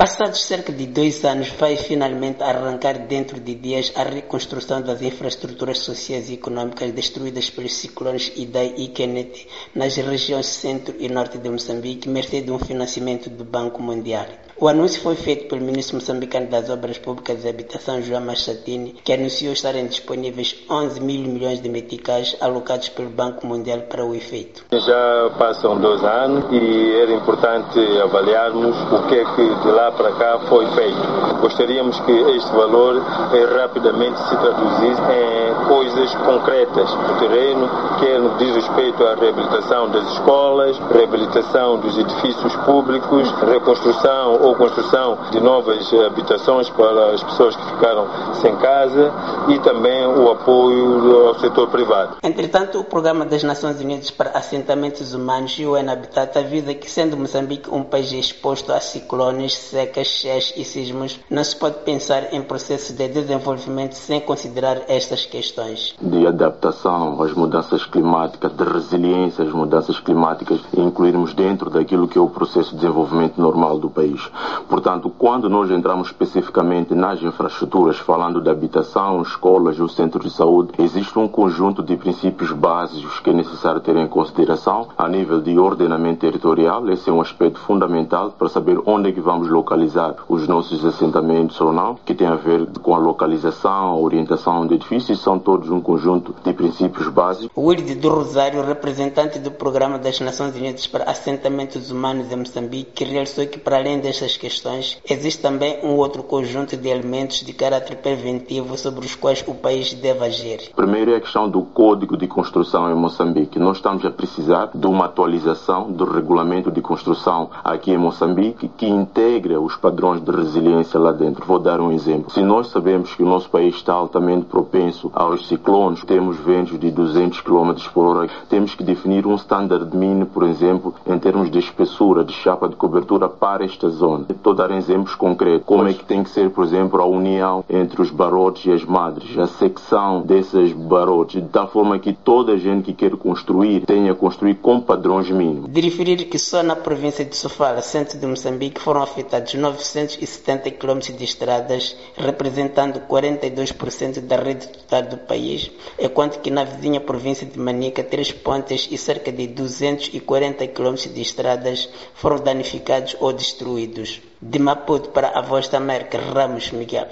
Passados cerca de dois anos, vai finalmente arrancar dentro de dias a reconstrução das infraestruturas sociais e econômicas destruídas pelos ciclones Idai e Kennedy nas regiões centro e norte de Moçambique, mercê de um financiamento do Banco Mundial. O anúncio foi feito pelo ministro moçambicano das Obras Públicas e Habitação, João Machatini, que anunciou estarem disponíveis 11 mil milhões de meticais alocados pelo Banco Mundial para o efeito. Já passam dois anos e era importante avaliarmos o que é que de lá para cá foi feito. Gostaríamos que este valor eh, rapidamente se traduzisse em coisas concretas no terreno, quer no diz respeito à reabilitação das escolas, reabilitação dos edifícios públicos, reconstrução ou construção de novas habitações para as pessoas que ficaram sem casa e também o apoio ao setor privado. Entretanto, o Programa das Nações Unidas para Assentamentos Humanos e o Habitat avisa que, sendo Moçambique um país exposto a ciclones, secas, cheias e sismos, não se pode pensar em processo de desenvolvimento sem considerar estas questões. De adaptação às mudanças climáticas, de resiliência às mudanças climáticas e incluirmos dentro daquilo que é o processo de desenvolvimento normal do país. Portanto, quando nós entramos especificamente nas infraestruturas, falando de habitação, escolas ou centros de saúde, existe um conjunto de princípios básicos que é necessário ter em consideração a nível de ordenamento territorial. Esse é um aspecto fundamental para saber onde é que vamos localizar os nossos assentamentos ou não, que tem a ver com a localização, a orientação de edifícios, são todos um conjunto de princípios básicos. Wilde do Rosário, representante do Programa das Nações Unidas para Assentamentos Humanos em Moçambique, realçou que para além destas questões, existe também um outro conjunto de elementos de caráter preventivo sobre os quais o país deve agir. Primeiro é a questão do Código de Construção em Moçambique. Nós estamos a precisar de uma atualização do regulamento de construção aqui em Moçambique que integre os padrões de resiliência lá dentro. Vou dar um exemplo. Se nós sabemos que o nosso país está altamente propenso aos ciclones, temos ventos de 200 km por hora, temos que definir um standard mínimo, por exemplo, em termos de espessura de chapa de cobertura para esta zona. Estou a dar exemplos concretos. Como é que tem que ser, por exemplo, a união entre os barrotes e as madres, a secção desses barrotes, de tal forma que toda a gente que quer construir tenha construir com padrões mínimos. De referir que só na província de Sofala, centro de Moçambique, foram afetados 970 km de estradas, representando 42% da rede total do país, enquanto que na vizinha província de Manica, três pontes e cerca de 240 km de estradas foram danificados ou destruídos. De Maputo para a Voz da América, Ramos Miguel.